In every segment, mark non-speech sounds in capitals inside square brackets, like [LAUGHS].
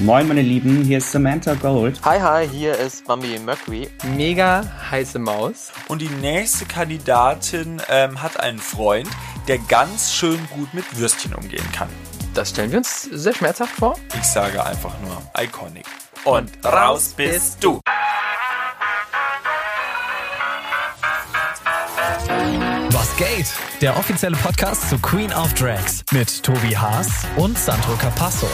Moin meine Lieben, hier ist Samantha Gold. Hi, hi, hier ist Bambi Mercury. Mega heiße Maus. Und die nächste Kandidatin ähm, hat einen Freund, der ganz schön gut mit Würstchen umgehen kann. Das stellen wir uns sehr schmerzhaft vor. Ich sage einfach nur iconic. Und raus bist du. Was geht? Der offizielle Podcast zu Queen of Drags mit Tobi Haas und Sandro Capasso.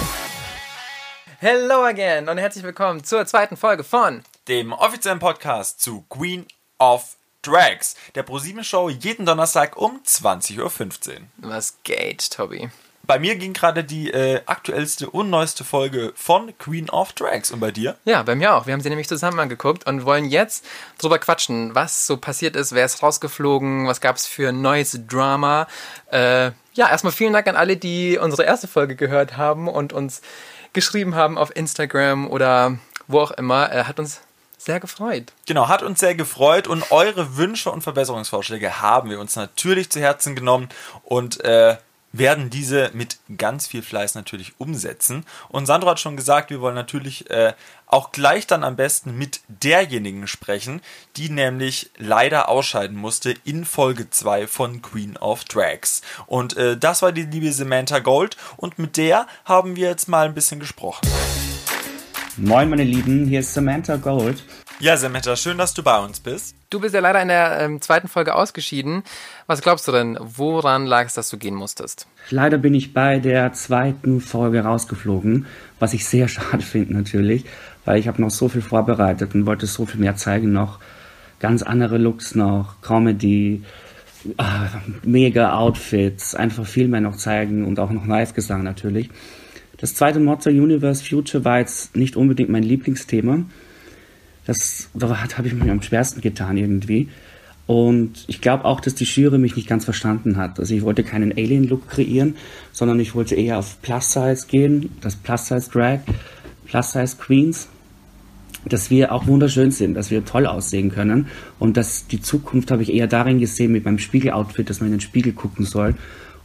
Hello again und herzlich willkommen zur zweiten Folge von Dem offiziellen Podcast zu Queen of Drags, der ProSieben Show jeden Donnerstag um 20.15 Uhr. Was geht, Tobi? Bei mir ging gerade die äh, aktuellste und neueste Folge von Queen of Drags. Und bei dir? Ja, bei mir auch. Wir haben sie nämlich zusammen angeguckt und wollen jetzt drüber quatschen, was so passiert ist, wer ist rausgeflogen, was gab es für neues Drama. Äh, ja, erstmal vielen Dank an alle, die unsere erste Folge gehört haben und uns geschrieben haben auf Instagram oder wo auch immer. Äh, hat uns sehr gefreut. Genau, hat uns sehr gefreut und eure Wünsche und Verbesserungsvorschläge haben wir uns natürlich zu Herzen genommen und äh, werden diese mit ganz viel Fleiß natürlich umsetzen. Und Sandro hat schon gesagt, wir wollen natürlich äh, auch gleich dann am besten mit derjenigen sprechen, die nämlich leider ausscheiden musste in Folge 2 von Queen of Drags. Und äh, das war die liebe Samantha Gold und mit der haben wir jetzt mal ein bisschen gesprochen. Moin meine Lieben, hier ist Samantha Gold. Ja, Samantha, schön, dass du bei uns bist. Du bist ja leider in der ähm, zweiten Folge ausgeschieden. Was glaubst du denn, woran lag es, dass du gehen musstest? Leider bin ich bei der zweiten Folge rausgeflogen, was ich sehr [LAUGHS] schade finde natürlich, weil ich habe noch so viel vorbereitet und wollte so viel mehr zeigen noch. Ganz andere Looks noch, Comedy, äh, mega Outfits, einfach viel mehr noch zeigen und auch noch Live-Gesang natürlich. Das zweite Monster Universe Future war jetzt nicht unbedingt mein Lieblingsthema. Das, da habe ich mir am schwersten getan irgendwie. Und ich glaube auch, dass die Jury mich nicht ganz verstanden hat. Also ich wollte keinen Alien-Look kreieren, sondern ich wollte eher auf Plus-Size gehen, das Plus-Size-Drag, Plus-Size-Queens, dass wir auch wunderschön sind, dass wir toll aussehen können. Und dass die Zukunft habe ich eher darin gesehen mit meinem Spiegel-Outfit, dass man in den Spiegel gucken soll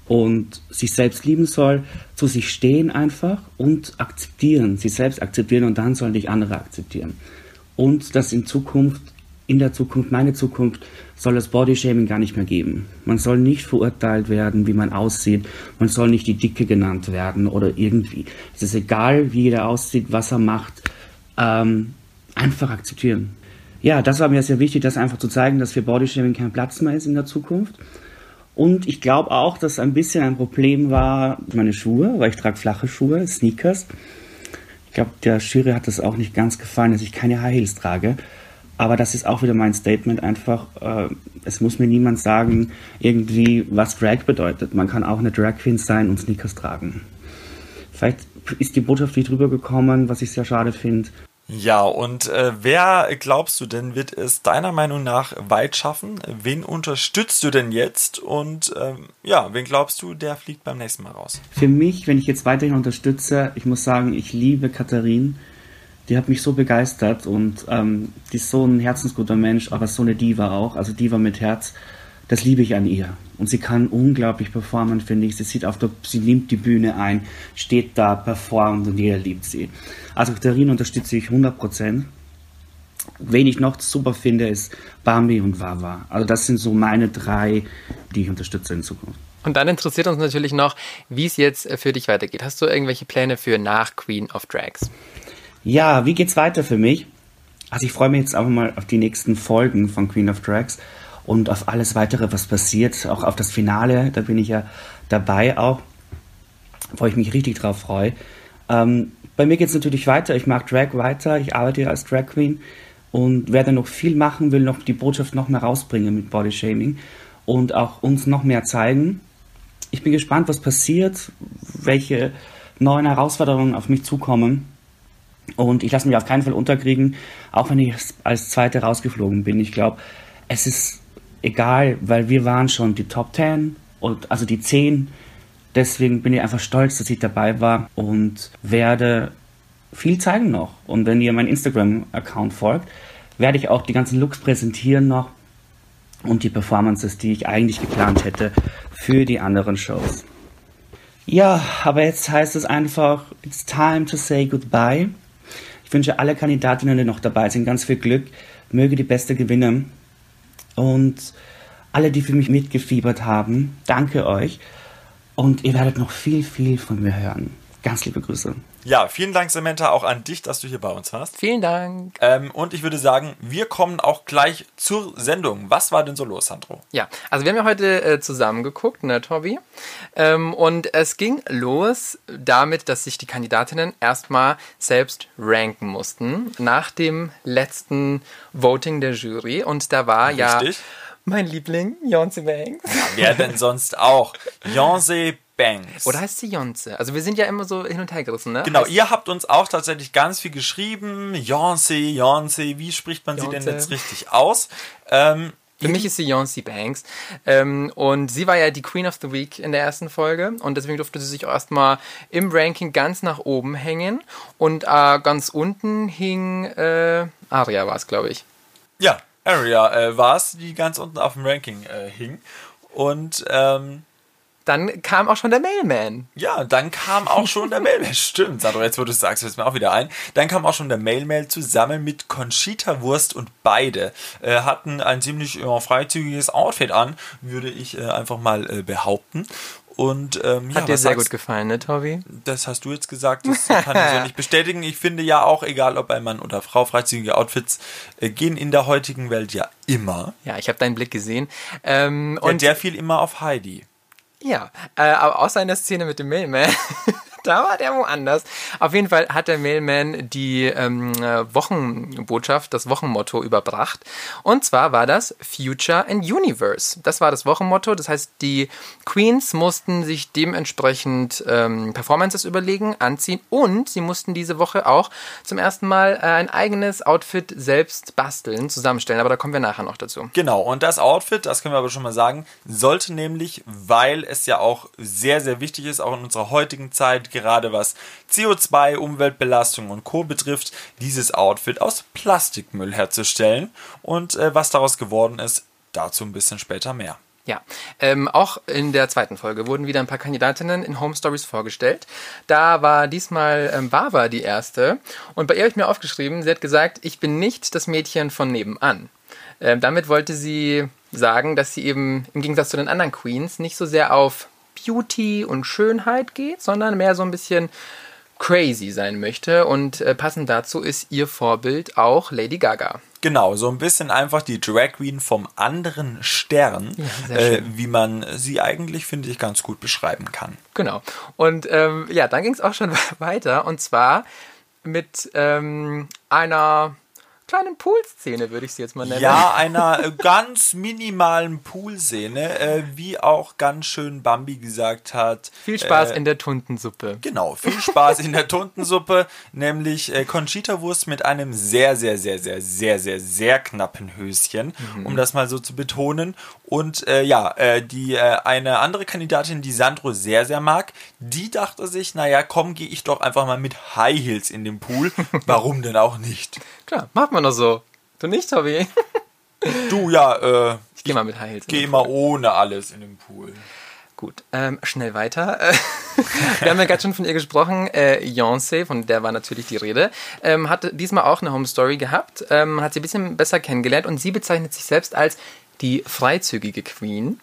und sich selbst lieben soll, zu sich stehen einfach und akzeptieren, sich selbst akzeptieren und dann sollen dich andere akzeptieren. Und dass in Zukunft, in der Zukunft, meine Zukunft, soll es Bodyshaming gar nicht mehr geben. Man soll nicht verurteilt werden, wie man aussieht. Man soll nicht die Dicke genannt werden oder irgendwie. Es ist egal, wie jeder aussieht, was er macht. Ähm, einfach akzeptieren. Ja, das war mir sehr wichtig, das einfach zu zeigen, dass für Bodyshaming kein Platz mehr ist in der Zukunft. Und ich glaube auch, dass ein bisschen ein Problem war meine Schuhe, weil ich trage flache Schuhe, Sneakers. Ich glaube, der Jury hat das auch nicht ganz gefallen, dass ich keine High Heels trage. Aber das ist auch wieder mein Statement einfach. Äh, es muss mir niemand sagen, irgendwie, was Drag bedeutet. Man kann auch eine Drag Queen sein und Sneakers tragen. Vielleicht ist die Botschaft nicht rübergekommen, was ich sehr schade finde. Ja, und äh, wer glaubst du denn, wird es deiner Meinung nach weit schaffen? Wen unterstützt du denn jetzt? Und ähm, ja, wen glaubst du, der fliegt beim nächsten Mal raus? Für mich, wenn ich jetzt weiterhin unterstütze, ich muss sagen, ich liebe Katharin. Die hat mich so begeistert und ähm, die ist so ein herzensguter Mensch, aber so eine Diva auch, also Diva mit Herz. Das liebe ich an ihr. Und sie kann unglaublich performen, finde ich. Sie sieht auf der, sie nimmt die Bühne ein, steht da, performt und jeder liebt sie. Also Katharina unterstütze ich 100%. Wen ich noch super finde, ist Bambi und Wawa. Also das sind so meine drei, die ich unterstütze in Zukunft. Und dann interessiert uns natürlich noch, wie es jetzt für dich weitergeht. Hast du irgendwelche Pläne für nach Queen of Drags? Ja, wie geht's weiter für mich? Also ich freue mich jetzt einfach mal auf die nächsten Folgen von Queen of Drags und auf alles weitere, was passiert, auch auf das Finale, da bin ich ja dabei auch, wo ich mich richtig drauf freue. Ähm, bei mir geht es natürlich weiter, ich mag Drag weiter, ich arbeite als Drag Queen und werde noch viel machen, will noch die Botschaft noch mehr rausbringen mit Body Shaming und auch uns noch mehr zeigen. Ich bin gespannt, was passiert, welche neuen Herausforderungen auf mich zukommen. Und ich lasse mich auf keinen Fall unterkriegen, auch wenn ich als Zweite rausgeflogen bin. Ich glaube, es ist egal, weil wir waren schon die Top 10 und also die 10. Deswegen bin ich einfach stolz, dass ich dabei war und werde viel zeigen noch. Und wenn ihr meinen Instagram-Account folgt, werde ich auch die ganzen Looks präsentieren noch und die Performances, die ich eigentlich geplant hätte für die anderen Shows. Ja, aber jetzt heißt es einfach, it's time to say goodbye. Ich wünsche alle Kandidatinnen, die noch dabei sind, ganz viel Glück. Möge die Beste gewinnen. Und alle, die für mich mitgefiebert haben, danke euch. Und ihr werdet noch viel, viel von mir hören. Ganz liebe Grüße. Ja, vielen Dank, Samantha, auch an dich, dass du hier bei uns warst. Vielen Dank. Ähm, und ich würde sagen, wir kommen auch gleich zur Sendung. Was war denn so los, Sandro? Ja, also wir haben ja heute äh, zusammen geguckt, ne, Tobi? Ähm, und es ging los damit, dass sich die Kandidatinnen erstmal selbst ranken mussten nach dem letzten Voting der Jury. Und da war ja Richtig. mein Liebling, Beyoncé Banks. Wer denn sonst auch? [LAUGHS] Beyoncé Banks. Oder heißt sie Jonze? Also wir sind ja immer so hin und her gerissen, ne? Genau, Heißt- ihr habt uns auch tatsächlich ganz viel geschrieben. Beyoncé, Beyoncé, wie spricht man sie denn jetzt richtig aus? Ähm, Für mich ist sie Beyoncé Banks. Ähm, und sie war ja die Queen of the Week in der ersten Folge. Und deswegen durfte sie sich auch erstmal im Ranking ganz nach oben hängen. Und äh, ganz unten hing äh, Aria, war es, glaube ich. ja, Aria äh, war es, die ganz unten auf dem Ranking äh, hing. Und ähm, Dann kam auch schon der Mailman. ja, dann kam auch schon der Mailmail. [LAUGHS] Stimmt, Sandro, jetzt wo du es sagst, fällt mir auch wieder ein. Dann kam auch schon der Mailmail zusammen mit Conchita Wurst und beide äh, hatten ein ziemlich ja, freizügiges Outfit an, würde ich äh, einfach mal äh, behaupten. Und ähm, ja, Hat dir was sehr sagst- gut gefallen, ne, Tobi? Das hast du jetzt gesagt, das kann ich so [LAUGHS] nicht bestätigen. Ich finde ja auch, egal ob ein Mann oder Frau, freizügige Outfits äh, gehen in der heutigen Welt ja immer. Ja, ich habe deinen Blick gesehen. Ähm, Und und der fiel immer auf Heidi. Ja, äh, aber außer in der Szene mit dem Mailman, [LAUGHS] da war der woanders. Auf jeden Fall hat der Mailman die ähm, äh, Wochenbotschaft, das Wochenmotto überbracht. Und zwar war das Future and Universe. Das war das Wochenmotto. Das heißt, die Queens mussten sich dementsprechend ähm, Performances überlegen, anziehen und sie mussten diese Woche auch zum ersten Mal äh, ein eigenes Outfit selbst basteln, zusammenstellen. Aber da kommen wir nachher noch dazu. Genau, und das Outfit, das können wir aber schon mal sagen, sollte nämlich, weil es ja auch sehr, sehr wichtig ist, auch in unserer heutigen Zeit, gerade was CO2, Umweltbelastung und Co. betrifft, dieses Outfit aus Plastikmüll herzustellen. Und äh, was daraus geworden ist, dazu ein bisschen später mehr. Ja, ähm, auch in der zweiten Folge wurden wieder ein paar Kandidatinnen in Home Stories vorgestellt. Da war diesmal ähm, Bava die erste und bei ihr habe ich mir aufgeschrieben, sie hat gesagt, ich bin nicht das Mädchen von nebenan. Ähm, damit wollte sie sagen, dass sie eben im Gegensatz zu den anderen Queens nicht so sehr auf Beauty und Schönheit geht, sondern mehr so ein bisschen crazy sein möchte und äh, passend dazu ist ihr Vorbild auch Lady Gaga. Genau, so ein bisschen einfach die Drag Queen vom anderen Stern, sehr äh, wie man sie eigentlich, finde ich, ganz gut beschreiben kann. Genau. Und ähm, ja, dann ging es auch schon [LAUGHS] weiter. Und zwar mit ähm, einer kleinen Poolszene, würde ich sie jetzt mal nennen. Ja, einer äh, ganz minimalen Poolszene, äh, wie auch ganz schön Bambi gesagt hat. Viel Spaß äh, in der Tuntensuppe. Genau, viel Spaß in der Tuntensuppe, [LAUGHS] nämlich äh, Conchita-Wurst mit einem sehr, sehr, sehr, sehr, sehr, sehr, sehr knappen Höschen, um das mal so zu betonen. Und äh, ja, äh, die äh, eine andere Kandidatin, die Sandro sehr, sehr mag, die dachte sich, naja, komm, gehe ich doch einfach mal mit High Heels in den Pool. [LAUGHS] Warum denn auch nicht? Klar, macht man doch so. Du nicht, Tobi? Du ja, äh, Ich gehe mal mit High Heels. in geh Pool. ohne alles in den Pool. Gut, ähm, schnell weiter. Äh, [LAUGHS] Wir haben ja gerade schon von ihr gesprochen. Äh, Beyoncé, von der war natürlich die Rede, ähm, hat diesmal auch eine Home Story gehabt, ähm, hat sie ein bisschen besser kennengelernt und sie bezeichnet sich selbst als die freizügige Queen.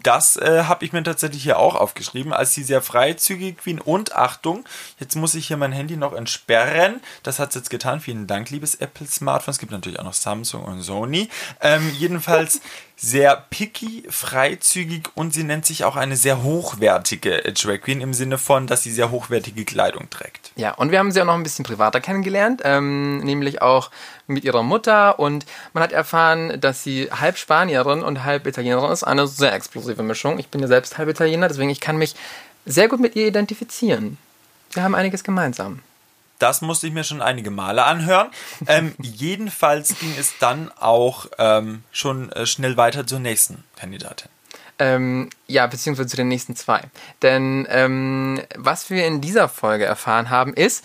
Das äh, habe ich mir tatsächlich hier auch aufgeschrieben, als die sehr freizügige Queen. Und Achtung, jetzt muss ich hier mein Handy noch entsperren. Das hat es jetzt getan. Vielen Dank, liebes Apple Smartphone. Es gibt natürlich auch noch Samsung und Sony. Ähm, jedenfalls [LAUGHS] sehr picky, freizügig und sie nennt sich auch eine sehr hochwertige Drag Queen im Sinne von, dass sie sehr hochwertige Kleidung trägt. Ja, und wir haben sie auch noch ein bisschen privater kennengelernt, ähm, nämlich auch mit ihrer Mutter. Und man hat erfahren, dass sie halb Spanierin und halb Italienerin ist. Eine sehr explosive Mischung. Ich bin ja selbst halb Italiener, deswegen ich kann mich sehr gut mit ihr identifizieren. Wir haben einiges gemeinsam. Das musste ich mir schon einige Male anhören. Ähm, [LAUGHS] jedenfalls ging es dann auch ähm, schon äh, schnell weiter zur nächsten Kandidatin. Ähm, ja, beziehungsweise zu den nächsten zwei. Denn ähm, was wir in dieser Folge erfahren haben, ist,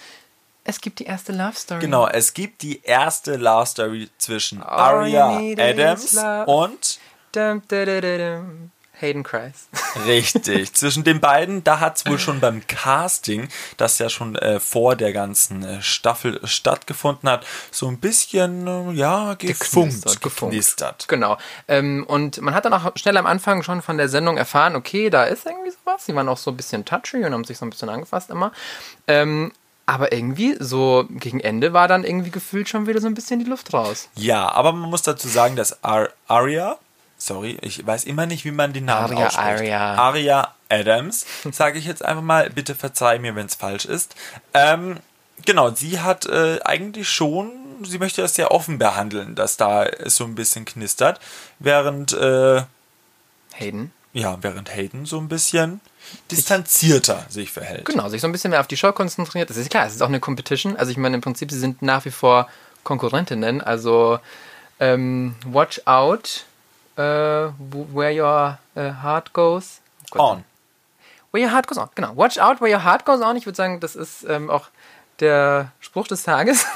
es gibt die erste Love Story. Genau, es gibt die erste Love Story zwischen Aria Adams und dum, dum, dum. Hayden Christ. [LAUGHS] Richtig. Zwischen den beiden, da hat es wohl schon beim Casting, das ja schon äh, vor der ganzen äh, Staffel stattgefunden hat, so ein bisschen, äh, ja, gefunkt, Geknistert. Genau. Ähm, und man hat dann auch schnell am Anfang schon von der Sendung erfahren, okay, da ist irgendwie sowas. Sie waren auch so ein bisschen touchy und haben sich so ein bisschen angefasst immer. Ähm, aber irgendwie, so gegen Ende war dann irgendwie gefühlt schon wieder so ein bisschen die Luft raus. Ja, aber man muss dazu sagen, dass Ar Aria, sorry, ich weiß immer nicht, wie man den Namen Aria, ausspricht. Aria. Aria Adams, sage ich jetzt einfach mal. Bitte verzeih mir, wenn es falsch ist. Ähm, genau, sie hat äh, eigentlich schon, sie möchte das sehr offen behandeln, dass da es so ein bisschen knistert, während äh, Hayden. ja, während Hayden so ein bisschen distanzierter sich verhält. Genau, sich so ein bisschen mehr auf die Show konzentriert. Das ist klar, es ist auch eine Competition. Also ich meine, im Prinzip, sie sind nach wie vor Konkurrentinnen. Also ähm, watch out äh, where your äh, heart goes. Gott. On. Where your heart goes on. Genau. Watch out where your heart goes on. Ich würde sagen, das ist ähm, auch der Spruch des Tages. [LAUGHS]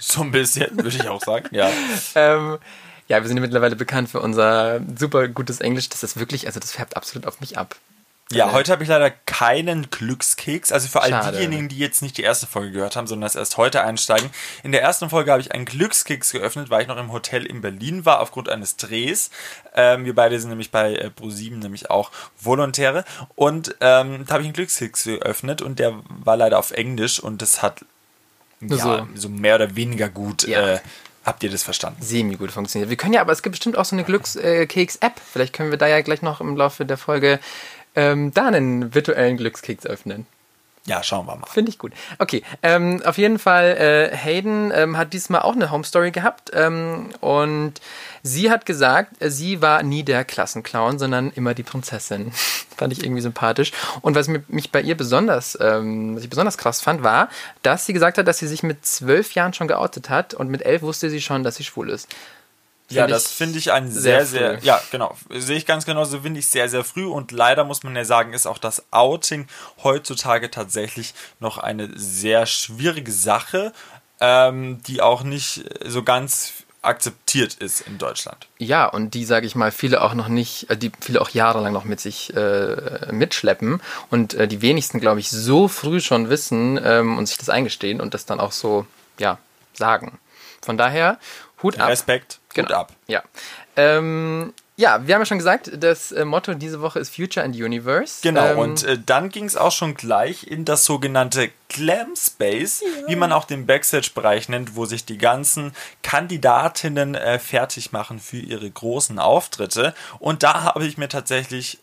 So ein bisschen, würde ich auch sagen. Ja. [LAUGHS] ähm, ja, wir sind ja mittlerweile bekannt für unser super gutes Englisch. Das ist wirklich, also das färbt absolut auf mich ab. Ja, heute habe ich leider keinen Glückskeks. Also für all Schade. diejenigen, die jetzt nicht die erste Folge gehört haben, sondern das erst heute einsteigen. In der ersten Folge habe ich einen Glückskeks geöffnet, weil ich noch im Hotel in Berlin war, aufgrund eines Drehs. Ähm, wir beide sind nämlich bei äh, Pro7 nämlich auch Volontäre. Und ähm, da habe ich einen Glückskeks geöffnet und der war leider auf Englisch und das hat ja, so. so. mehr oder weniger gut. Ja. Äh, habt ihr das verstanden? semi gut funktioniert. Wir können ja, aber es gibt bestimmt auch so eine Glückskeks-App. Vielleicht können wir da ja gleich noch im Laufe der Folge ähm, da einen virtuellen Glückskeks öffnen. Ja, schauen wir mal. Finde ich gut. Okay, ähm, auf jeden Fall, äh, Hayden ähm, hat diesmal auch eine Home Story gehabt ähm, und sie hat gesagt, äh, sie war nie der Klassenclown, sondern immer die Prinzessin. [LAUGHS] fand ich irgendwie sympathisch. Und was mich bei ihr besonders, ähm, was ich besonders krass fand, war, dass sie gesagt hat, dass sie sich mit zwölf Jahren schon geoutet hat und mit elf wusste sie schon, dass sie schwul ist. Ja, das finde ich ein sehr sehr, sehr, ja, genau. Sehe ich ganz genauso, finde ich sehr, sehr früh. Und leider muss man ja sagen, ist auch das Outing heutzutage tatsächlich noch eine sehr schwierige Sache, ähm, die auch nicht so ganz akzeptiert ist in Deutschland. Ja, und die, sage ich mal, viele auch noch nicht, äh, die viele auch jahrelang noch mit sich äh, mitschleppen und äh, die wenigsten, glaube ich, so früh schon wissen ähm, und sich das eingestehen und das dann auch so, ja, sagen. Von daher, Hut ab. Respekt, gut ab. Ja. Ähm, ja, wir haben ja schon gesagt, das äh, Motto diese Woche ist Future and Universe. Genau, Ähm, und äh, dann ging es auch schon gleich in das sogenannte Glam Space, wie man auch den Backstage-Bereich nennt, wo sich die ganzen Kandidatinnen äh, fertig machen für ihre großen Auftritte. Und da habe ich mir tatsächlich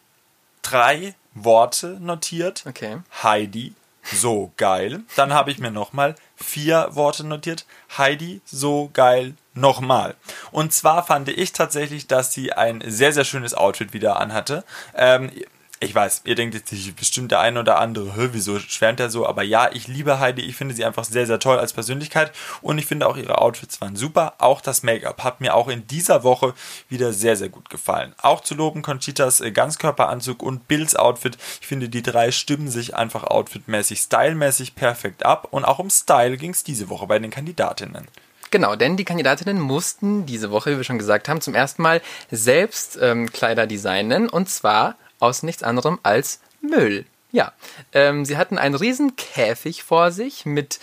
drei Worte notiert. Okay. Heidi, so geil. Dann habe ich mir nochmal vier Worte notiert. Heidi, so geil, nochmal. Und zwar fand ich tatsächlich, dass sie ein sehr, sehr schönes Outfit wieder anhatte. Ähm, ich weiß, ihr denkt jetzt bestimmt der eine oder andere, Hö, wieso schwärmt er so? Aber ja, ich liebe Heidi. Ich finde sie einfach sehr, sehr toll als Persönlichkeit. Und ich finde auch ihre Outfits waren super. Auch das Make-up hat mir auch in dieser Woche wieder sehr, sehr gut gefallen. Auch zu loben Conchitas äh, Ganzkörperanzug und Bills Outfit. Ich finde, die drei stimmen sich einfach outfitmäßig, stylmäßig perfekt ab. Und auch um Style ging es diese Woche bei den Kandidatinnen. Genau, denn die Kandidatinnen mussten diese Woche, wie wir schon gesagt haben, zum ersten Mal selbst ähm, Kleider designen und zwar aus nichts anderem als Müll. Ja, ähm, sie hatten einen riesen Käfig vor sich mit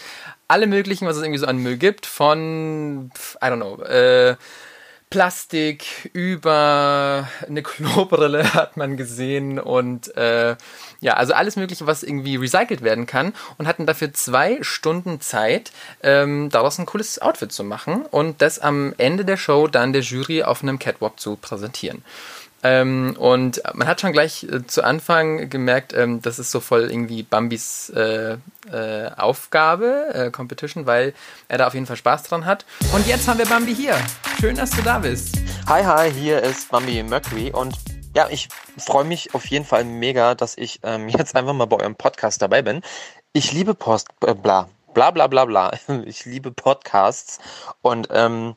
allem möglichen, was es irgendwie so an Müll gibt, von, I don't know, äh, Plastik über eine Klobrille [LAUGHS] hat man gesehen und äh, ja, also alles Mögliche, was irgendwie recycelt werden kann und hatten dafür zwei Stunden Zeit, ähm, daraus ein cooles Outfit zu machen und das am Ende der Show dann der Jury auf einem Catwalk zu präsentieren. Ähm, und man hat schon gleich äh, zu Anfang gemerkt, ähm, das ist so voll irgendwie Bambis äh, äh, Aufgabe, äh, Competition, weil er da auf jeden Fall Spaß dran hat. Und jetzt haben wir Bambi hier. Schön, dass du da bist. Hi, hi, hier ist Bambi Mercury und ja, ich freue mich auf jeden Fall mega, dass ich ähm, [LAUGHS] jetzt einfach mal bei eurem Podcast dabei bin. Ich liebe Post, äh, bla, bla, bla, bla, bla. [LAUGHS] Ich liebe Podcasts und ähm,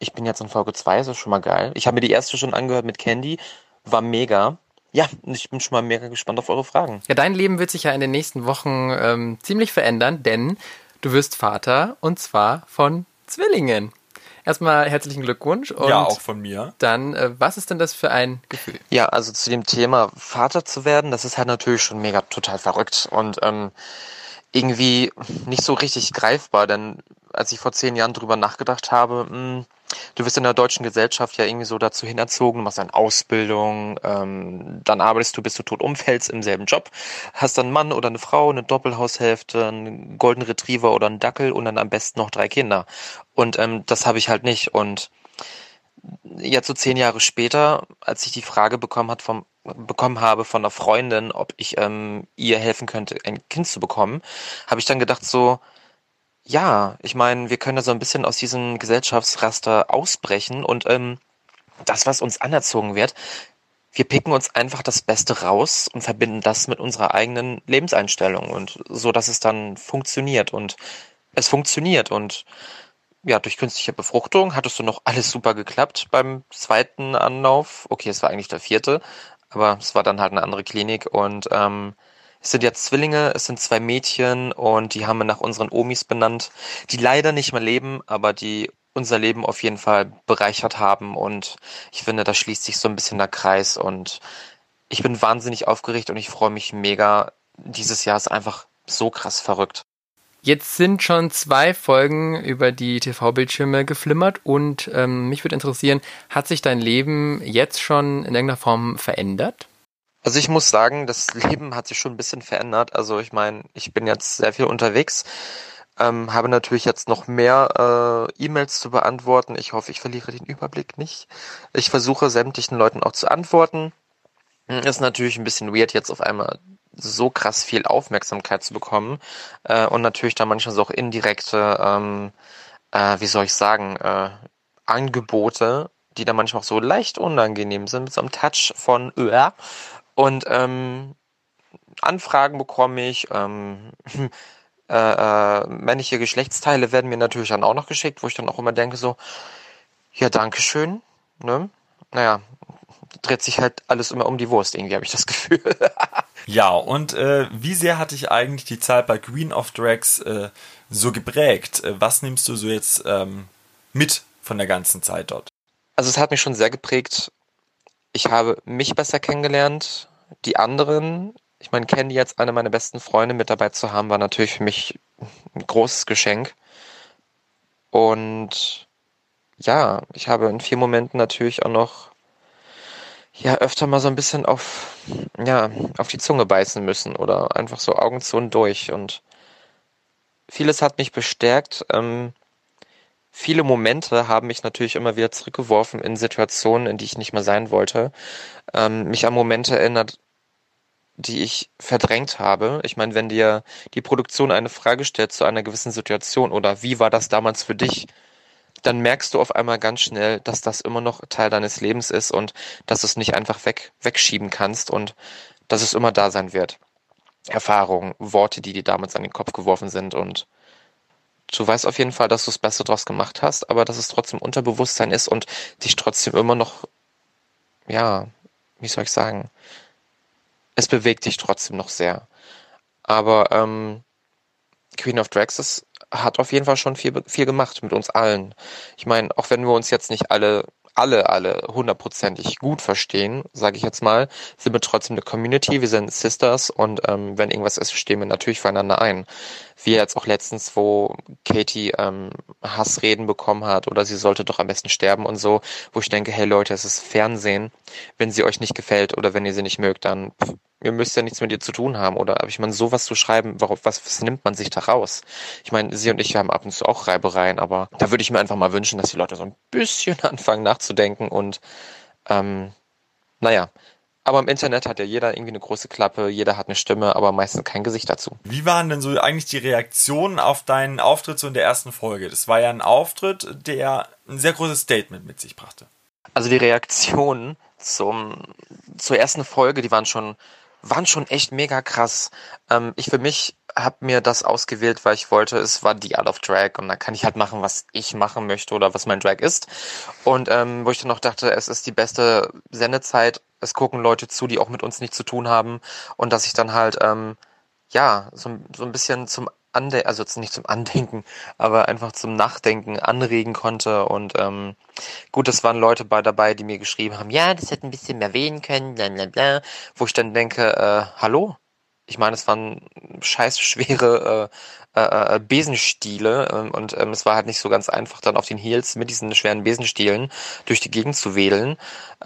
ich bin jetzt in Folge 2, das ist schon mal geil. Ich habe mir die erste schon angehört mit Candy, war mega. Ja, und ich bin schon mal mega gespannt auf eure Fragen. Ja, dein Leben wird sich ja in den nächsten Wochen ähm, ziemlich verändern, denn du wirst Vater und zwar von Zwillingen. Erstmal herzlichen Glückwunsch. Und ja, auch von mir. Dann, äh, was ist denn das für ein Gefühl? Ja, also zu dem Thema Vater zu werden, das ist halt natürlich schon mega total verrückt und ähm, irgendwie nicht so richtig greifbar, denn als ich vor zehn Jahren drüber nachgedacht habe, mh, hm, du wirst in der deutschen Gesellschaft ja irgendwie so dazu hinerzogen, machst eine Ausbildung, ähm, dann arbeitest du, bis du tot umfällst im selben Job, hast dann einen Mann oder eine Frau, eine Doppelhaushälfte, einen Golden Retriever oder einen Dackel und dann am besten noch drei Kinder. Und ähm, das habe ich halt nicht. Und jetzt so zehn Jahre später, als ich die Frage bekommen hat vom bekommen habe von einer Freundin, ob ich ähm, ihr helfen könnte, ein Kind zu bekommen, habe ich dann gedacht so, ja, ich meine, wir können da so ein bisschen aus diesem Gesellschaftsraster ausbrechen und ähm, das, was uns anerzogen wird, wir picken uns einfach das Beste raus und verbinden das mit unserer eigenen Lebenseinstellung und so, dass es dann funktioniert und es funktioniert und ja, durch künstliche Befruchtung hattest du noch alles super geklappt beim zweiten Anlauf. Okay, es war eigentlich der vierte, aber es war dann halt eine andere Klinik und ähm, es sind jetzt Zwillinge, es sind zwei Mädchen und die haben wir nach unseren Omis benannt, die leider nicht mehr leben, aber die unser Leben auf jeden Fall bereichert haben und ich finde, da schließt sich so ein bisschen der Kreis und ich bin wahnsinnig aufgeregt und ich freue mich mega. Dieses Jahr ist einfach so krass verrückt. Jetzt sind schon zwei Folgen über die TV-Bildschirme geflimmert und ähm, mich würde interessieren, hat sich dein Leben jetzt schon in irgendeiner Form verändert? Also ich muss sagen, das Leben hat sich schon ein bisschen verändert. Also ich meine, ich bin jetzt sehr viel unterwegs, ähm, habe natürlich jetzt noch mehr äh, E-Mails zu beantworten. Ich hoffe, ich verliere den Überblick nicht. Ich versuche sämtlichen Leuten auch zu antworten. Ist natürlich ein bisschen weird, jetzt auf einmal so krass viel Aufmerksamkeit zu bekommen äh, und natürlich dann manchmal so auch indirekte, ähm, äh, wie soll ich sagen, äh, Angebote, die dann manchmal auch so leicht unangenehm sind, mit so einem Touch von Öhr. Und ähm, Anfragen bekomme ich, ähm, [LAUGHS] äh, äh, männliche Geschlechtsteile werden mir natürlich dann auch noch geschickt, wo ich dann auch immer denke so, ja, Dankeschön, ne? Naja, dreht sich halt alles immer um die Wurst, irgendwie habe ich das [LAUGHS] Gefühl. ja, und äh, wie sehr hat dich eigentlich die Zeit bei Queen of Drags äh, so geprägt? Äh, was nimmst du so jetzt ähm, mit von der ganzen Zeit dort? Also es hat mich schon sehr geprägt. Ich habe mich besser kennengelernt. Die anderen, ich meine, Candy jetzt eine meiner besten Freunde mit dabei zu haben, war natürlich für mich ein großes Geschenk. Und ja, ich habe in vier Momenten natürlich auch noch ja öfter mal so ein bisschen auf, ja, auf die Zunge beißen müssen oder einfach so Augen zu und durch. Und vieles hat mich bestärkt. Ähm, viele Momente haben mich natürlich immer wieder zurückgeworfen in Situationen, in die ich nicht mehr sein wollte. Ähm, mich an Momente erinnert, die ich verdrängt habe. Ich meine, wenn dir die Produktion eine Frage stellt zu einer gewissen Situation oder wie war das damals für dich, dann merkst du auf einmal ganz schnell, dass das immer noch Teil deines Lebens ist und dass du es nicht einfach weg, wegschieben kannst und dass es immer da sein wird. Erfahrungen, Worte, die dir damals an den Kopf geworfen sind und du weißt auf jeden Fall, dass du das Beste draus gemacht hast, aber dass es trotzdem Unterbewusstsein ist und dich trotzdem immer noch, ja, wie soll ich sagen, es bewegt dich trotzdem noch sehr. Aber ähm, Queen of Drags ist hat auf jeden Fall schon viel, viel gemacht mit uns allen. Ich meine, auch wenn wir uns jetzt nicht alle alle, alle hundertprozentig gut verstehen, sage ich jetzt mal, sind wir trotzdem eine Community, wir sind Sisters und ähm, wenn irgendwas ist, stehen wir natürlich füreinander ein. Wie jetzt auch letztens, wo Katie ähm, Hassreden bekommen hat oder sie sollte doch am besten sterben und so, wo ich denke, hey Leute, es ist Fernsehen, wenn sie euch nicht gefällt oder wenn ihr sie nicht mögt, dann pff, ihr müsst ja nichts mit ihr zu tun haben. Oder ich meine, sowas zu schreiben, warum, was, was nimmt man sich da raus? Ich meine, sie und ich haben ab und zu auch Reibereien, aber da würde ich mir einfach mal wünschen, dass die Leute so ein bisschen [LAUGHS] anfangen nachzudenken und ähm, naja. Aber im Internet hat ja jeder irgendwie eine große Klappe, jeder hat eine Stimme, aber meistens kein Gesicht dazu. Wie waren denn so eigentlich die Reaktionen auf deinen Auftritt so in der ersten Folge? Das war ja ein Auftritt, der ein sehr großes Statement mit sich brachte. Also die Reaktionen zum, zur ersten Folge, die waren schon waren schon echt mega krass. Ähm, ich für mich habe mir das ausgewählt, weil ich wollte, es war die Art of Drag und da kann ich halt machen, was ich machen möchte oder was mein Drag ist. Und ähm, wo ich dann noch dachte, es ist die beste Sendezeit, es gucken Leute zu, die auch mit uns nichts zu tun haben und dass ich dann halt ähm, ja so, so ein bisschen zum Ande also nicht zum Andenken, aber einfach zum Nachdenken anregen konnte. Und ähm, gut, es waren Leute bei dabei, die mir geschrieben haben, ja, das hätte ein bisschen mehr wehen können, bla bla bla. Wo ich dann denke, äh, hallo? Ich meine, es waren scheiß schwere äh, äh, äh, Besenstiele äh, und ähm, es war halt nicht so ganz einfach, dann auf den Heels mit diesen schweren Besenstielen durch die Gegend zu wedeln.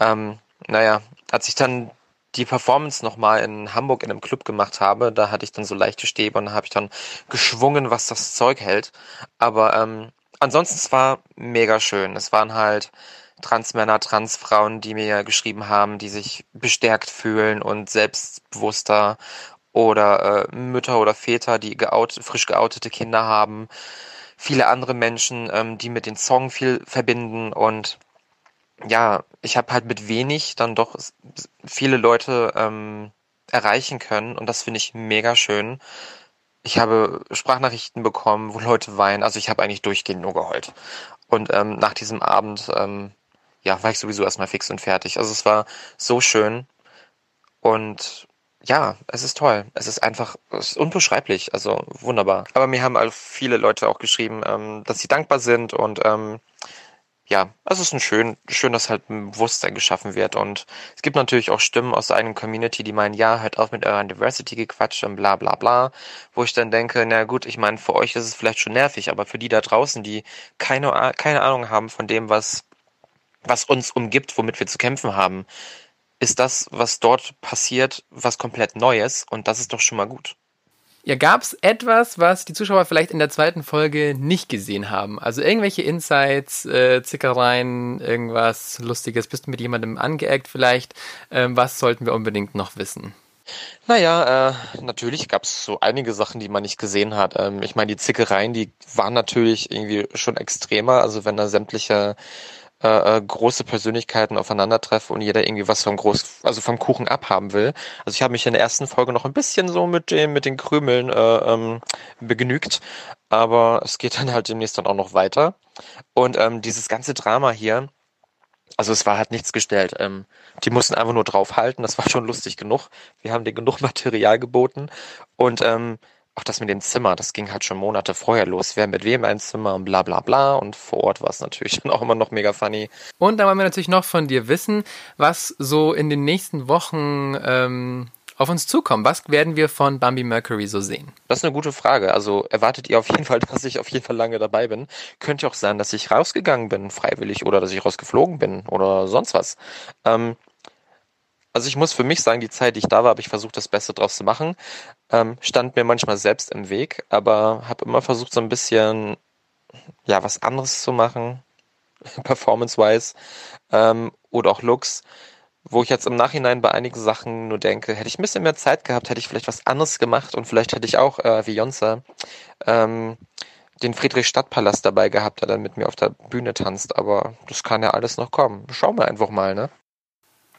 Ähm, naja, als ich dann die Performance nochmal in Hamburg in einem Club gemacht habe, da hatte ich dann so leichte Stäbe und habe ich dann geschwungen, was das Zeug hält. Aber ähm, ansonsten, es war mega schön. Es waren halt Transmänner, Transfrauen, die mir geschrieben haben, die sich bestärkt fühlen und selbstbewusster oder äh, Mütter oder Väter, die geout, frisch geoutete Kinder haben. Viele andere Menschen, ähm, die mit den Song viel verbinden und ja, ich habe halt mit wenig dann doch viele Leute ähm, erreichen können und das finde ich mega schön. Ich habe Sprachnachrichten bekommen, wo Leute weinen. Also ich habe eigentlich durchgehend nur geheult. Und ähm, nach diesem Abend, ähm, ja, war ich sowieso erstmal fix und fertig. Also es war so schön und ja, es ist toll. Es ist einfach es ist unbeschreiblich. Also wunderbar. Aber mir haben also viele Leute auch geschrieben, ähm, dass sie dankbar sind und ähm, ja, es ist ein schön, schön, dass halt ein Bewusstsein geschaffen wird. Und es gibt natürlich auch Stimmen aus der eigenen Community, die meinen, ja, hört auf mit eurer Diversity-Gequatsch und bla bla bla. Wo ich dann denke, na gut, ich meine, für euch ist es vielleicht schon nervig, aber für die da draußen, die keine, keine Ahnung haben von dem, was, was uns umgibt, womit wir zu kämpfen haben, ist das, was dort passiert, was komplett Neues. Und das ist doch schon mal gut. Ja, gab es etwas, was die Zuschauer vielleicht in der zweiten Folge nicht gesehen haben? Also irgendwelche Insights, äh, Zickereien, irgendwas Lustiges? Bist du mit jemandem angeeckt vielleicht? Ähm, was sollten wir unbedingt noch wissen? Naja, äh, natürlich gab es so einige Sachen, die man nicht gesehen hat. Ähm, ich meine, die Zickereien, die waren natürlich irgendwie schon extremer. Also wenn da sämtliche äh, große Persönlichkeiten aufeinandertreffen und jeder irgendwie was vom Groß, also vom Kuchen abhaben will. Also ich habe mich in der ersten Folge noch ein bisschen so mit dem, mit den Krümeln äh, ähm, begnügt, aber es geht dann halt demnächst dann auch noch weiter. Und ähm, dieses ganze Drama hier, also es war halt nichts gestellt. Ähm, die mussten einfach nur draufhalten, das war schon lustig genug. Wir haben denen genug [LAUGHS] Material geboten und ähm, auch das mit dem Zimmer, das ging halt schon Monate vorher los. Wer mit wem ein Zimmer und bla bla bla. Und vor Ort war es natürlich [LAUGHS] dann auch immer noch mega funny. Und da wollen wir natürlich noch von dir wissen, was so in den nächsten Wochen ähm, auf uns zukommt. Was werden wir von Bambi Mercury so sehen? Das ist eine gute Frage. Also erwartet ihr auf jeden Fall, [LAUGHS] dass ich auf jeden Fall lange dabei bin. Könnte auch sein, dass ich rausgegangen bin, freiwillig, oder dass ich rausgeflogen bin oder sonst was. Ähm, also ich muss für mich sagen, die Zeit, die ich da war, habe ich versucht, das Beste draus zu machen. Ähm, stand mir manchmal selbst im Weg, aber habe immer versucht, so ein bisschen ja was anderes zu machen, [LAUGHS] performance-wise ähm, oder auch Looks, wo ich jetzt im Nachhinein bei einigen Sachen nur denke, hätte ich ein bisschen mehr Zeit gehabt, hätte ich vielleicht was anderes gemacht und vielleicht hätte ich auch äh, wie Jonsa ähm, den Friedrichstadtpalast dabei gehabt, der dann mit mir auf der Bühne tanzt, aber das kann ja alles noch kommen. Schauen wir einfach mal, ne?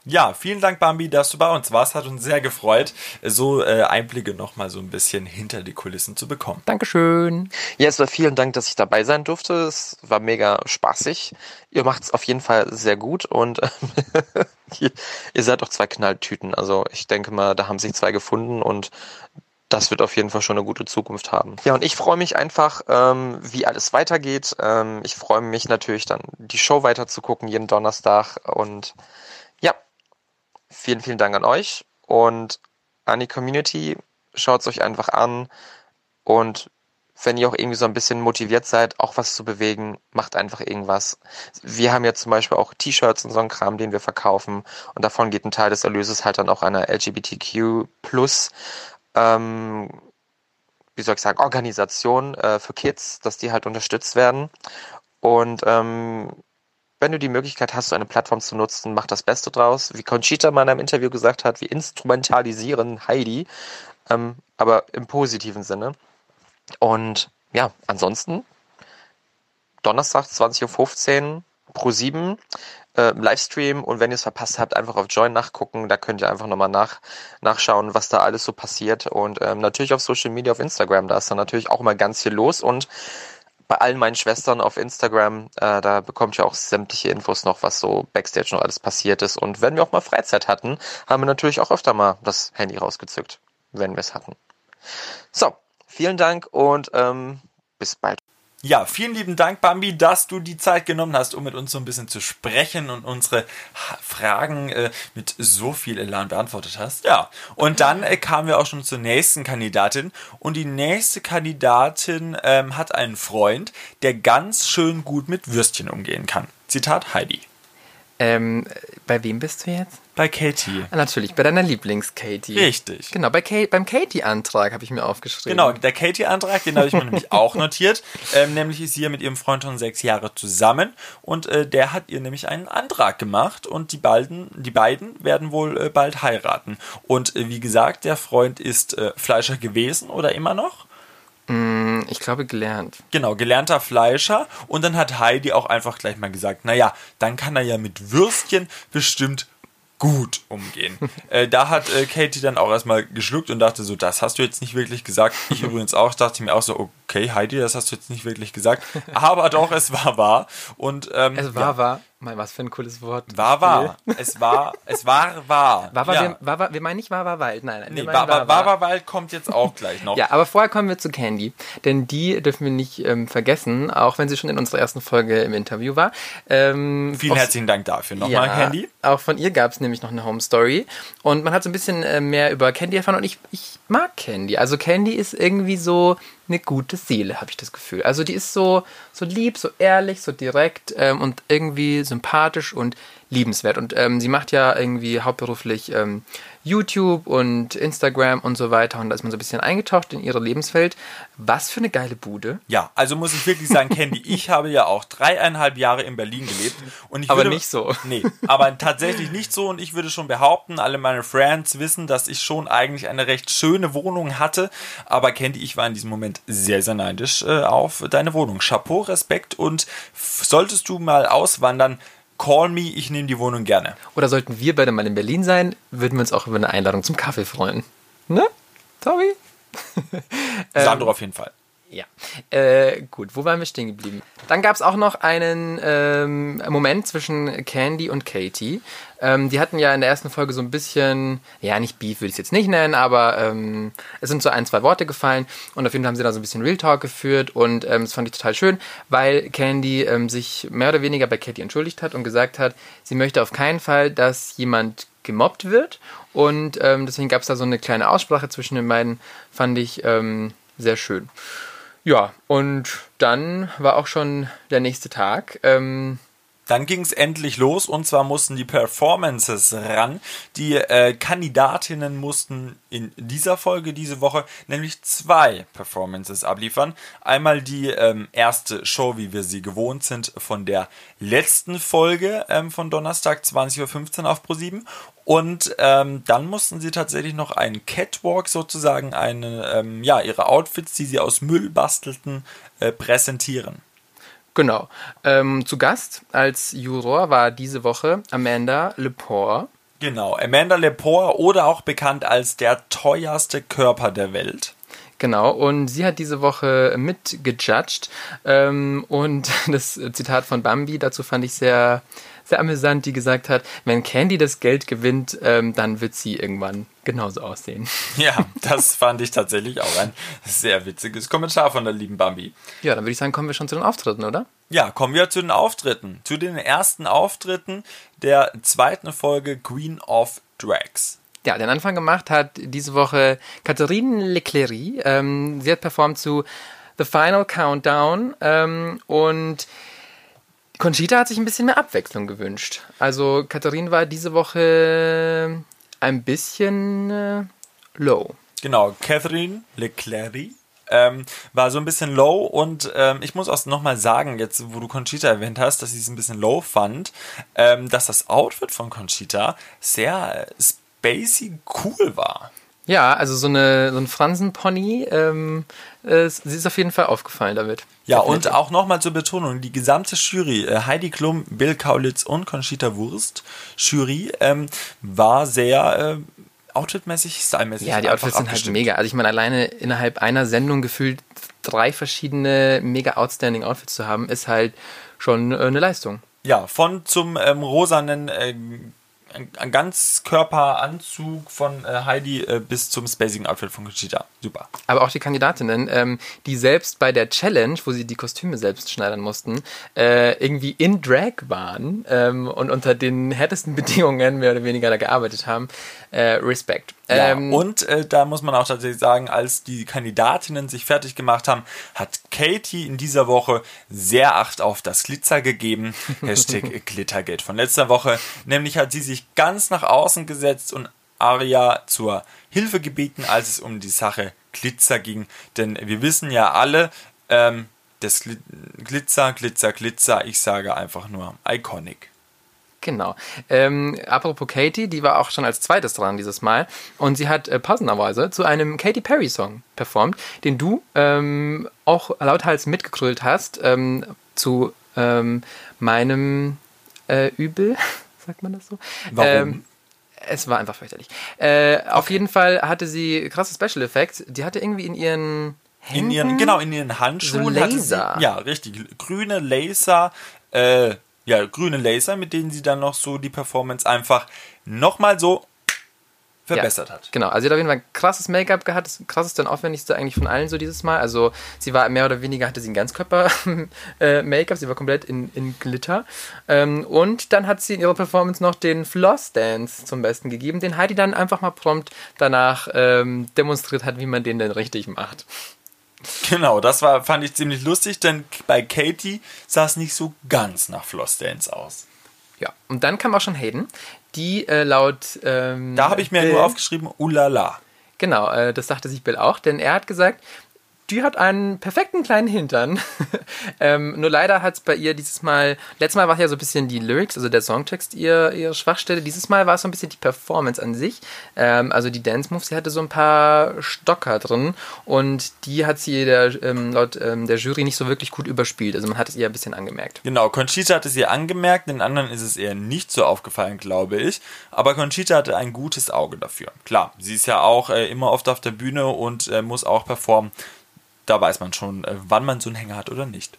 Ja, vielen Dank, Bambi, dass du bei uns warst. Hat uns sehr gefreut, so äh, Einblicke nochmal so ein bisschen hinter die Kulissen zu bekommen. Dankeschön. Ja, es war vielen Dank, dass ich dabei sein durfte. Es war mega spaßig. Ihr macht es auf jeden Fall sehr gut und [LAUGHS] ihr, ihr seid auch zwei Knalltüten. Also ich denke mal, da haben sich zwei gefunden und das wird auf jeden Fall schon eine gute Zukunft haben. Ja, und ich freue mich einfach, ähm, wie alles weitergeht. Ähm, ich freue mich natürlich dann, die Show weiter zu gucken, jeden Donnerstag. Und Vielen, vielen Dank an euch und an die Community. Schaut es euch einfach an und wenn ihr auch irgendwie so ein bisschen motiviert seid, auch was zu bewegen, macht einfach irgendwas. Wir haben ja zum Beispiel auch T-Shirts und so einen Kram, den wir verkaufen und davon geht ein Teil des Erlöses halt dann auch einer LGBTQ plus ähm, wie soll ich sagen, Organisation äh, für Kids, dass die halt unterstützt werden. Und ähm, wenn du die Möglichkeit hast, so eine Plattform zu nutzen, mach das Beste draus. Wie Conchita mal in einem Interview gesagt hat, wir instrumentalisieren Heidi, ähm, aber im positiven Sinne. Und ja, ansonsten Donnerstag 20.15 Uhr pro 7 äh, Livestream und wenn ihr es verpasst habt, einfach auf Join nachgucken. Da könnt ihr einfach nochmal nach, nachschauen, was da alles so passiert. Und ähm, natürlich auf Social Media, auf Instagram, da ist dann natürlich auch mal ganz viel los und bei allen meinen Schwestern auf Instagram, äh, da bekommt ihr auch sämtliche Infos noch, was so Backstage noch alles passiert ist. Und wenn wir auch mal Freizeit hatten, haben wir natürlich auch öfter mal das Handy rausgezückt, wenn wir es hatten. So, vielen Dank und ähm, bis bald. Ja, vielen lieben Dank, Bambi, dass du die Zeit genommen hast, um mit uns so ein bisschen zu sprechen und unsere Fragen äh, mit so viel Elan beantwortet hast. Ja, und dann äh, kamen wir auch schon zur nächsten Kandidatin. Und die nächste Kandidatin ähm, hat einen Freund, der ganz schön gut mit Würstchen umgehen kann. Zitat Heidi. Ähm, bei wem bist du jetzt? Bei Katie. Ah, Natürlich, bei deiner Lieblings-Katie. Richtig. Genau, bei Kate, beim Katie-Antrag habe ich mir aufgeschrieben. Genau, der Katie-Antrag, den habe ich mir [LAUGHS] nämlich auch notiert. Ähm, nämlich ist sie ja mit ihrem Freund schon sechs Jahre zusammen und äh, der hat ihr nämlich einen Antrag gemacht und die beiden, die beiden werden wohl äh, bald heiraten. Und äh, wie gesagt, der Freund ist äh, Fleischer gewesen oder immer noch. Ich glaube, gelernt. Genau, gelernter Fleischer. Und dann hat Heidi auch einfach gleich mal gesagt, naja, dann kann er ja mit Würstchen bestimmt gut umgehen. [LAUGHS] äh, da hat äh, Katie dann auch erstmal geschluckt und dachte so, das hast du jetzt nicht wirklich gesagt. Ich [LAUGHS] übrigens auch, dachte mir auch so, okay, Heidi, das hast du jetzt nicht wirklich gesagt. [LAUGHS] Aber doch, es war wahr. Und ähm, Es war, ja, war. Mal, was für ein cooles Wort. war wahr. Es war, es war wahr. [LAUGHS] War, war, ja. wir, war, war, wir meinen nicht war, war Wald. Nein, nein. Nee, meinen war, war, war, Wald kommt jetzt auch gleich noch. [LAUGHS] Ja, aber vorher kommen wir zu Candy. Denn die dürfen wir nicht ähm, vergessen, auch wenn sie schon in unserer ersten Folge im Interview war. Ähm, Vielen herzlichen Dank dafür nochmal, Candy. Auch von ihr gab es nämlich noch eine Home Story. Und man hat so ein bisschen äh, mehr über Candy erfahren und ich, ich mag Candy. Also Candy ist irgendwie so eine gute Seele, habe ich das Gefühl. Also die ist so, so lieb, so ehrlich, so direkt ähm, und irgendwie sympathisch und liebenswert. Und ähm, sie macht ja irgendwie hauptberuflich ähm, YouTube und Instagram und so weiter. Und da ist man so ein bisschen eingetaucht in ihre Lebenswelt. Was für eine geile Bude. Ja, also muss ich wirklich sagen, Candy, ich habe ja auch dreieinhalb Jahre in Berlin gelebt. Und ich Aber würde, nicht so. Nee, aber tatsächlich nicht so. Und ich würde schon behaupten, alle meine Friends wissen, dass ich schon eigentlich eine recht schöne Wohnung hatte. Aber Candy, ich war in diesem Moment sehr, sehr neidisch äh, auf deine Wohnung. Chapeau, Respekt. Und solltest du mal auswandern, call me, ich nehme die Wohnung gerne. Oder sollten wir beide mal in Berlin sein, würden wir uns auch über eine Einladung zum Kaffee freuen. Ne? Tobi? [LAUGHS] Sandro auf jeden Fall. Ja. Äh, gut, wo waren wir stehen geblieben? Dann gab es auch noch einen ähm, Moment zwischen Candy und Katie. Ähm, die hatten ja in der ersten Folge so ein bisschen, ja, nicht Beef würde ich es jetzt nicht nennen, aber ähm, es sind so ein, zwei Worte gefallen und auf jeden Fall haben sie da so ein bisschen Real Talk geführt und ähm, das fand ich total schön, weil Candy ähm, sich mehr oder weniger bei Katie entschuldigt hat und gesagt hat, sie möchte auf keinen Fall, dass jemand gemobbt wird und ähm, deswegen gab es da so eine kleine Aussprache zwischen den beiden, fand ich sehr schön. Ja, und dann war auch schon der nächste Tag. Ähm, Dann ging es endlich los und zwar mussten die Performances ran. Die äh, Kandidatinnen mussten in dieser Folge, diese Woche, nämlich zwei Performances abliefern. Einmal die ähm, erste Show, wie wir sie gewohnt sind, von der letzten Folge ähm, von Donnerstag 20.15 Uhr auf Pro7. Und ähm, dann mussten sie tatsächlich noch einen Catwalk sozusagen, eine, ähm, ja, ihre Outfits, die sie aus Müll bastelten, äh, präsentieren. Genau. Ähm, zu Gast als Juror war diese Woche Amanda Lepore. Genau, Amanda Lepore oder auch bekannt als der teuerste Körper der Welt. Genau, und sie hat diese Woche mitgejudged. Ähm, und [LAUGHS] das Zitat von Bambi dazu fand ich sehr, sehr amüsant, die gesagt hat, wenn Candy das Geld gewinnt, ähm, dann wird sie irgendwann genauso aussehen. [LAUGHS] Ja, das fand ich tatsächlich auch ein sehr witziges Kommentar von der lieben Bambi. Ja, dann würde ich sagen, kommen wir schon zu den Auftritten, oder? Ja, kommen wir zu den Auftritten. Zu den ersten Auftritten der zweiten Folge Queen of Drags. Ja, den Anfang gemacht hat diese Woche Catherine Leclerc. Ähm, sie hat performt zu The Final Countdown ähm, und Conchita hat sich ein bisschen mehr Abwechslung gewünscht. Also Katharine war diese Woche ein bisschen äh, low. Genau, Catherine Leclerc ähm, war so ein bisschen low und ähm, ich muss auch nochmal sagen, jetzt wo du Conchita erwähnt hast, dass ich es ein bisschen low fand, ähm, dass das Outfit von Conchita sehr äh, spacey cool war. Ja, also so, eine, so ein Fransenpony, ähm, äh, sie ist auf jeden Fall aufgefallen damit. Ja, und auch nochmal zur Betonung, die gesamte Jury, äh, Heidi Klum, Bill Kaulitz und Conchita Wurst, Jury, ähm, war sehr äh, outfitmäßig, stylmäßig. Ja, die Outfits sind halt mega. Also ich meine, alleine innerhalb einer Sendung gefühlt drei verschiedene mega outstanding Outfits zu haben, ist halt schon äh, eine Leistung. Ja, von zum ähm, rosanen äh, ein, Ganzkörperanzug von äh, Heidi äh, bis zum spacing Outfit von Conchita. Super. Aber auch die Kandidatinnen, ähm, die selbst bei der Challenge, wo sie die Kostüme selbst schneidern mussten, äh, irgendwie in Drag waren ähm, und unter den härtesten [LAUGHS] Bedingungen mehr oder weniger da gearbeitet haben. Äh, Respekt. Ja, Ähm, und äh, da muss man auch tatsächlich sagen, als die Kandidatinnen sich fertig gemacht haben, hat Katie in dieser Woche sehr Acht auf das Glitzer gegeben. [LAUGHS] Hashtag Glittergate von letzter Woche. Nämlich hat sie sich ganz nach außen gesetzt und Aria zur Hilfe gebeten, als es um die Sache Glitzer ging. Denn wir wissen ja alle, ähm, das Gli Glitzer, Glitzer, Glitzer, ich sage einfach nur iconic. Genau. Ähm, apropos Katy, die war auch schon als zweites dran dieses Mal. Und sie hat äh, passenderweise zu einem Katy Perry Song performt, den du ähm, auch lauthals mitgekrüllt hast ähm, zu ähm, meinem äh, Übel. [LAUGHS] Sagt man das so? Warum? Ähm, es war einfach fürchterlich. Äh, Auf jeden Fall hatte sie krasse Special Effects. Die hatte irgendwie in ihren Händen In ihren, genau, in ihren Handschuhen So Laser. Sie, ja, richtig. Grüne Laser, äh, ja, grüne Laser, mit denen sie dann noch so die Performance einfach nochmal so verbessert ja, hat. Genau, also sie hat auf jeden Fall ein krasses Make-up gehabt, das krasseste und aufwendigste eigentlich von allen so dieses Mal. Also sie war mehr oder weniger, hatte sie ein Ganzkörper-Make-up, [LAUGHS] sie war komplett in, in Glitter. Ähm, und dann hat sie in ihrer Performance noch den Floss-Dance zum Besten gegeben, den Heidi dann einfach mal prompt danach ähm, demonstriert hat, wie man den denn richtig macht. Genau, das war, fand ich ziemlich lustig, denn bei Katie sah es nicht so ganz nach Flossdance aus. Ja, und dann kam auch schon Hayden, die äh, laut... Ähm, Da habe ich mir Bill- nur aufgeschrieben, ulala. Genau, äh, das sagte sich Bill auch, denn er hat gesagt, die hat einen perfekten kleinen Hintern. [LAUGHS] ähm, nur leider hat es bei ihr dieses Mal, letztes Mal war ja so ein bisschen die Lyrics, also der Songtext ihr, ihre Schwachstelle. Dieses Mal war es so ein bisschen die Performance an sich. Ähm, also die Dance Moves, sie hatte so ein paar Stocker drin und die hat sie der, ähm, laut ähm, der Jury nicht so wirklich gut überspielt. Also man hat es ihr ein bisschen angemerkt. Genau, Conchita hat es ihr angemerkt, den anderen ist es eher nicht so aufgefallen, glaube ich. Aber Conchita hatte ein gutes Auge dafür. Klar, sie ist ja auch äh, immer oft auf der Bühne und äh, muss auch performen. Da weiß man schon, äh, wann man so einen Hänger hat oder nicht.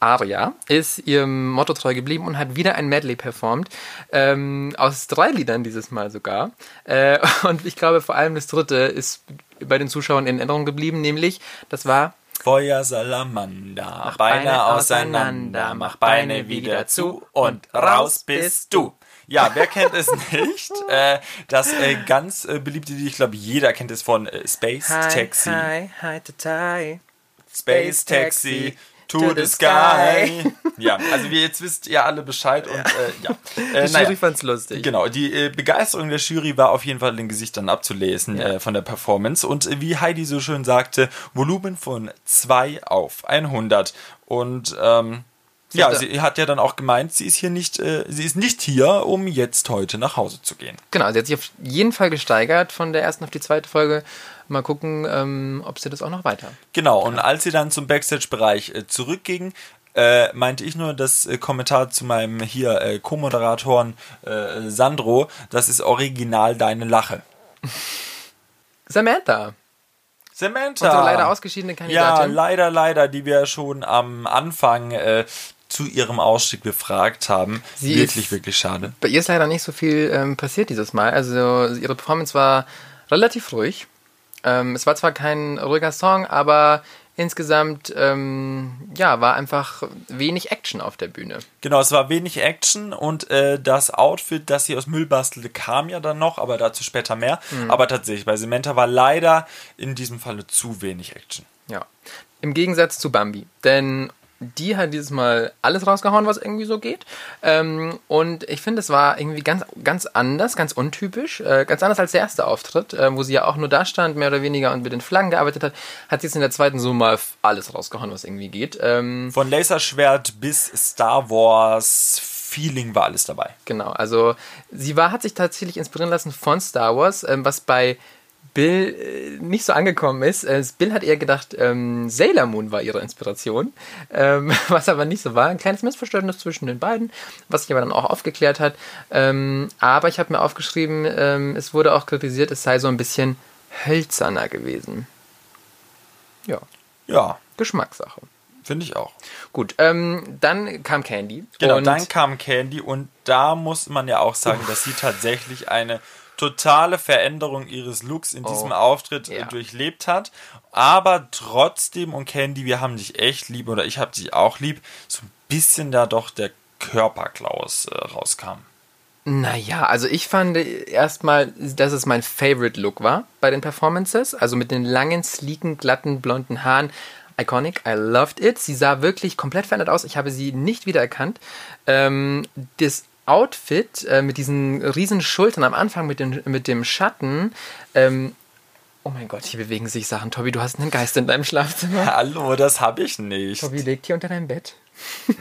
Aria ist ihrem Motto treu geblieben und hat wieder ein Medley performt. Ähm, aus drei Liedern dieses Mal sogar. Äh, [LAUGHS] und ich glaube, vor allem das dritte ist bei den Zuschauern in Erinnerung geblieben, nämlich das war Feuer Salamander, Beine auseinander, mach Beine wieder zu und raus bist du. Ja, wer kennt es nicht? Äh, das äh, ganz äh, beliebte Lied, ich glaube, jeder kennt es von äh, Space Taxi. Hi, hi, hi, Space Taxi to the sky. Ja, also wie jetzt wisst ihr alle Bescheid und äh, ja. Äh, Die naja. Jury fand's lustig. Genau, die äh, Begeisterung der Jury war auf jeden Fall in den Gesichtern abzulesen äh, von der Performance. Und äh, wie Heidi so schön sagte, Volumen von 2 auf 100. Und ähm, ja, hatte- sie hat ja dann auch gemeint, sie ist hier nicht, äh, sie ist nicht hier, um jetzt heute nach Hause zu gehen. Genau, sie hat sich auf jeden Fall gesteigert von der ersten auf die zweite Folge. Mal gucken, ähm, ob sie das auch noch weiter. Genau, und als sie dann zum Backstage-Bereich äh, zurückging, äh, meinte ich nur das äh, Kommentar zu meinem hier äh, Co-Moderatoren äh, Sandro, das ist original deine Lache. [LAUGHS] Samantha, Samantha. unsere leider ausgeschiedene Ja, Kandidatin. leider, leider, die wir schon am Anfang äh, zu ihrem Ausstieg befragt haben. Sie wirklich, wirklich schade. Bei ihr ist leider nicht so viel ähm, passiert dieses Mal. Also ihre Performance war relativ ruhig. Ähm, es war zwar kein ruhiger Song, aber insgesamt ähm, ja, war einfach wenig Action auf der Bühne. Genau, es war wenig Action und äh, das Outfit, das sie aus Müll bastelte, kam ja dann noch, aber dazu später mehr. Mhm. Aber tatsächlich, bei Samantha war leider in diesem Falle zu wenig Action. Ja. Im Gegensatz zu Bambi. Denn die hat dieses Mal alles rausgehauen, was irgendwie so geht. Ähm, und ich finde, es war irgendwie ganz, ganz anders, ganz untypisch. Äh, ganz anders als der erste Auftritt, äh, wo sie ja auch nur da stand, mehr oder weniger, und mit den Flaggen gearbeitet hat. Hat sie jetzt in der zweiten so mal alles rausgehauen, was irgendwie geht. Ähm, Von Laserschwert bis Star Wars Feeling war alles dabei. Genau, also sie war, hat sich tatsächlich inspirieren lassen von Star Wars, ähm, was bei Bill äh, nicht so angekommen ist. Äh, Bill hat eher gedacht, ähm, Sailor Moon war ihre Inspiration, ähm, [LAUGHS] was aber nicht so war. Ein kleines Missverständnis zwischen den beiden, was sich aber dann auch aufgeklärt hat. Ähm, aber ich habe mir aufgeschrieben, ähm, es wurde auch kritisiert, es sei so ein bisschen hölzerner gewesen. Ja, Ja, Geschmackssache. Finde ich auch. Gut, ähm, dann kam Candy. Genau, dann kam Candy und da muss man ja auch sagen, dass sie tatsächlich eine totale Veränderung ihres Looks in diesem Auftritt äh, ja. durchlebt hat. Aber trotzdem, und Candy, wir haben dich echt lieb oder ich habe dich auch lieb, so ein bisschen da doch der Körperklaus äh, rauskam. Naja, also ich fand erstmal, dass es mein Favorite Look war bei den Performances. Also mit den langen, sleeken, glatten, blonden Haaren. Iconic, I loved it. Sie sah wirklich komplett verändert aus. Ich habe sie nicht wiedererkannt. Ähm, das Outfit äh, mit diesen riesen Schultern am Anfang mit, den, mit dem Schatten. Ähm, oh mein Gott, hier bewegen sich Sachen. Tobi, du hast einen Geist in deinem Schlafzimmer. [LAUGHS] Hallo, das habe ich nicht. Tobi liegt hier unter deinem Bett.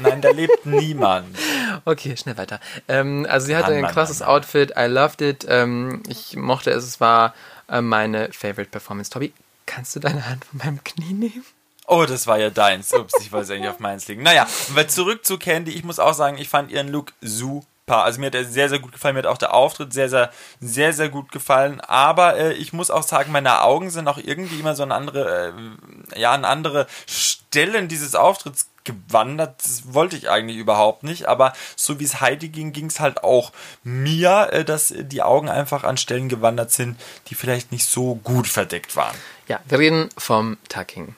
Nein, da lebt [LAUGHS] niemand. Okay, schnell weiter. Ähm, also sie hatte Mann, ein krasses Mann, Mann. Outfit. I loved it. Ähm, ich mochte es. Es war äh, meine Favorite Performance. Tobi, kannst du deine Hand von meinem Knie nehmen? Oh, das war ja deins. Ups, ich wollte es eigentlich auf meins legen. Naja, aber zurück zu Candy. Ich muss auch sagen, ich fand ihren Look super. Also mir hat er sehr, sehr gut gefallen. Mir hat auch der Auftritt sehr, sehr, sehr, sehr gut gefallen. Aber äh, ich muss auch sagen, meine Augen sind auch irgendwie immer so an andere, äh, ja, an andere Stellen dieses Auftritts gewandert. Das wollte ich eigentlich überhaupt nicht. Aber so wie es Heidi ging, ging es halt auch mir, äh, dass die Augen einfach an Stellen gewandert sind, die vielleicht nicht so gut verdeckt waren. Ja, wir reden vom Tucking.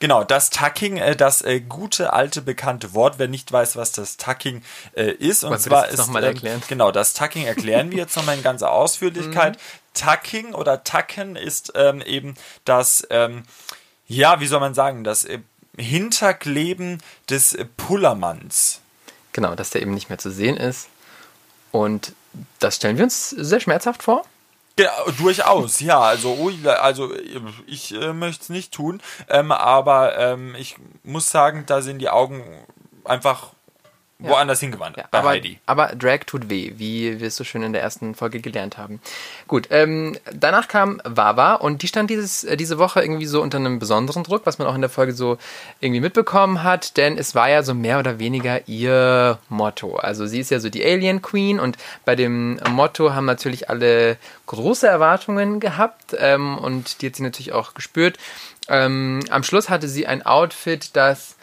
Genau, das Tucking, äh, das äh, gute alte bekannte Wort. Wer nicht weiß, was das Tucking äh, ist, und Wolltest du zwar ist noch mal ähm, erklären? genau das Tucking erklären wir jetzt nochmal in ganzer Ausführlichkeit. [LAUGHS] Mhm. Tucking oder Tucken ist ähm, eben das, ähm, ja, wie soll man sagen, das äh, Hinterkleben des äh, Pullermanns. Genau, dass der eben nicht mehr zu sehen ist. Und das stellen wir uns sehr schmerzhaft vor. Ja, durchaus, ja. Also, also ich äh, möchte es nicht tun, ähm, aber ähm, ich muss sagen, da sind die Augen einfach woanders hingewandert Ja, bei aber, Heidi. aber Drag tut weh, wie wir es so schön in der ersten Folge gelernt haben. Gut, ähm, danach kam Wawa und die stand dieses, äh, diese Woche irgendwie so unter einem besonderen Druck, was man auch in der Folge so irgendwie mitbekommen hat, denn es war ja so mehr oder weniger ihr Motto. Also sie ist ja so die Alien Queen und bei dem Motto haben natürlich alle große Erwartungen gehabt ähm, und die hat sie natürlich auch gespürt. Ähm, am Schluss hatte sie ein Outfit, das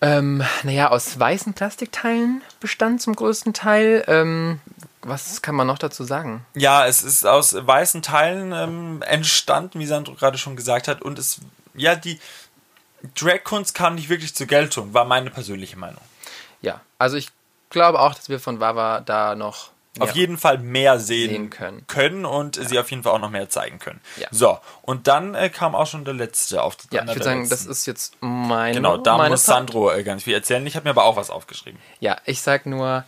ähm, naja, aus weißen Plastikteilen bestand zum größten Teil. Ähm, was kann man noch dazu sagen? Ja, es ist aus weißen Teilen ähm, entstanden, wie Sandro gerade schon gesagt hat. Und es, ja, die Drag-Kunst kam nicht wirklich zur Geltung, war meine persönliche Meinung. Ja, also ich glaube auch, dass wir von Wawa da noch Auf jeden Fall mehr sehen, Sehen können. können und sie auf jeden Fall auch noch mehr zeigen können. Ja. So, und dann äh, kam auch schon der letzte Auftritt. Ja, einer ich würde sagen, das ist jetzt meine. Genau, da meine muss. Sandro äh, ganz viel erzählen. Ich habe mir aber auch was aufgeschrieben. Ja, ich sag nur,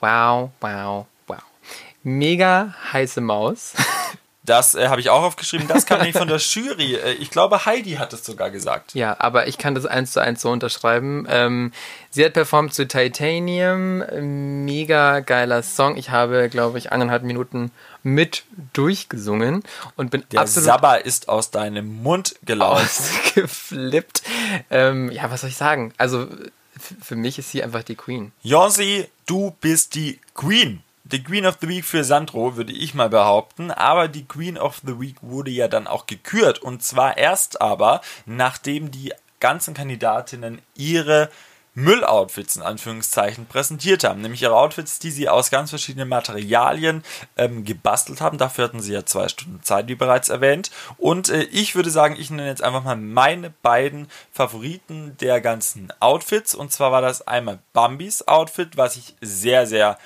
wow, wow, wow. Mega heiße Maus. [LAUGHS] Das äh, habe ich auch aufgeschrieben. Das kam nämlich von der [LAUGHS] Jury. Äh, ich glaube, Heidi hat es sogar gesagt. Ja, aber ich kann das eins zu eins so unterschreiben. Ähm, sie hat performt zu Titanium. Mega geiler Song. Ich habe, glaube ich, eineinhalb Minuten mit durchgesungen und bin Der absolut Sabber ist aus deinem Mund gelaufen. ausgeflippt. Ähm, ja, was soll ich sagen? Also für mich ist sie einfach die Queen. Jonsi, du bist die Queen. Die Queen of the Week für Sandro, würde ich mal behaupten. Aber die Queen of the Week wurde ja dann auch gekürt. Und zwar erst aber, nachdem die ganzen Kandidatinnen ihre Mülloutfits in Anführungszeichen präsentiert haben. Nämlich ihre Outfits, die sie aus ganz verschiedenen Materialien ähm, gebastelt haben. Dafür hatten sie ja zwei Stunden Zeit, wie bereits erwähnt. Und äh, ich würde sagen, ich nenne jetzt einfach mal meine beiden Favoriten der ganzen Outfits. Und zwar war das einmal Bambis Outfit, was ich sehr, sehr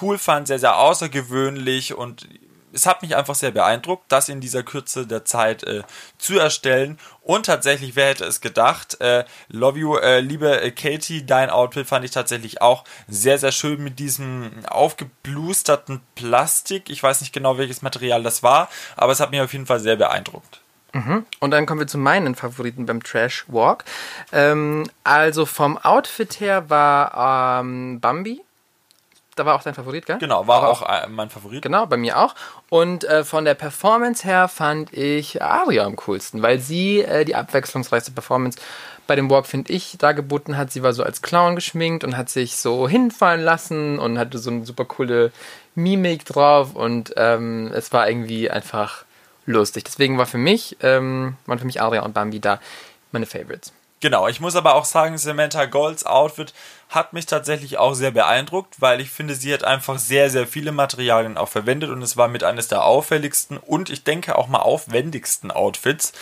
cool fand, sehr, sehr außergewöhnlich und es hat mich einfach sehr beeindruckt, das in dieser Kürze der Zeit äh, zu erstellen. Und tatsächlich, wer hätte es gedacht? Äh, love you, äh, liebe äh, Katie, dein Outfit fand ich tatsächlich auch sehr, sehr schön mit diesem aufgeblusterten Plastik. Ich weiß nicht genau, welches Material das war, aber es hat mich auf jeden Fall sehr beeindruckt. Und dann kommen wir zu meinen Favoriten beim Trash Walk. Ähm, also vom Outfit her war ähm, Bambi. Da war auch dein Favorit, gell? Genau, war Aber auch äh, mein Favorit. Genau, bei mir auch. Und äh, von der Performance her fand ich Aria am coolsten, weil sie äh, die abwechslungsreichste Performance bei dem Walk, finde ich, dargeboten hat. Sie war so als Clown geschminkt und hat sich so hinfallen lassen und hatte so eine super coole Mimik drauf und ähm, es war irgendwie einfach lustig. Deswegen war für mich, ähm, waren für mich Aria und Bambi da meine Favorites. Genau, ich muss aber auch sagen, Samantha Golds Outfit hat mich tatsächlich auch sehr beeindruckt, weil ich finde, sie hat einfach sehr, sehr viele Materialien auch verwendet und es war mit eines der auffälligsten und ich denke auch mal aufwendigsten Outfits.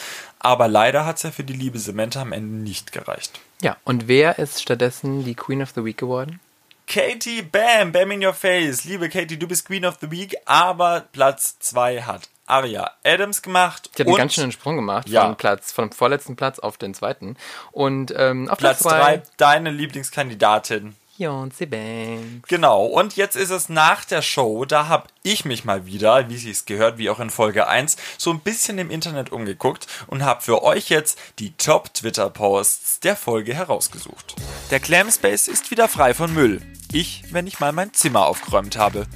Aber leider hat es ja für die liebe Samantha am Ende nicht gereicht. Ja, und wer ist stattdessen die Queen of the Week geworden? Katie Bam, Bam in your face. Liebe Katie, du bist Queen of the Week, aber Platz 2 hat Aria Adams gemacht. Die hat einen ganz schönen Sprung gemacht Ja. von Platz, vom vorletzten Platz auf den zweiten. Und ähm, auf Platz Platz 3, zwei deine Lieblingskandidatin. Beyoncé Banks. Genau, und jetzt ist es nach der Show, da habe ich mich mal wieder, wie sie es gehört, wie auch in Folge 1, so ein bisschen im Internet umgeguckt und habe für euch jetzt die Top-Twitter-Posts der Folge herausgesucht. Der Clam Space ist wieder frei von Müll. Ich, wenn ich mal mein Zimmer aufgeräumt habe.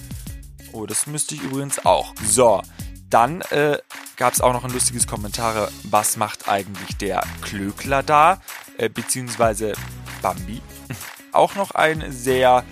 Oh, das müsste ich übrigens auch. So, dann äh, gab es auch noch ein lustiges Kommentar. Was macht eigentlich der Klöckler da? Äh, beziehungsweise Bambi. [LAUGHS] Auch noch ein sehr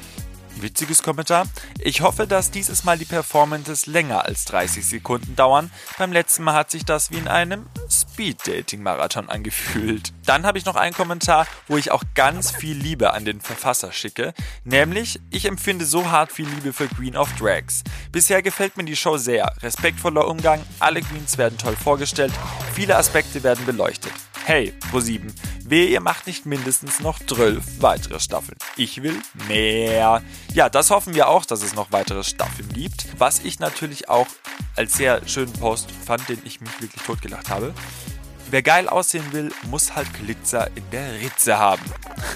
witziges Kommentar. Ich hoffe, dass dieses Mal die Performances länger als 30 Sekunden dauern. Beim letzten Mal hat sich das wie in einem Speed-Dating-Marathon angefühlt. Dann habe ich noch einen Kommentar, wo ich auch ganz viel Liebe an den Verfasser schicke. Nämlich, ich empfinde so hart viel Liebe für Queen of Drags. Bisher gefällt mir die Show sehr. Respektvoller Umgang, alle Queens werden toll vorgestellt, viele Aspekte werden beleuchtet. Hey, Pro7, wehe, ihr macht nicht mindestens noch 12 weitere Staffeln. Ich will mehr. Ja, das hoffen wir auch, dass es noch weitere Staffeln gibt. Was ich natürlich auch als sehr schönen Post fand, den ich mich wirklich totgelacht habe. Wer geil aussehen will, muss halt Glitzer in der Ritze haben.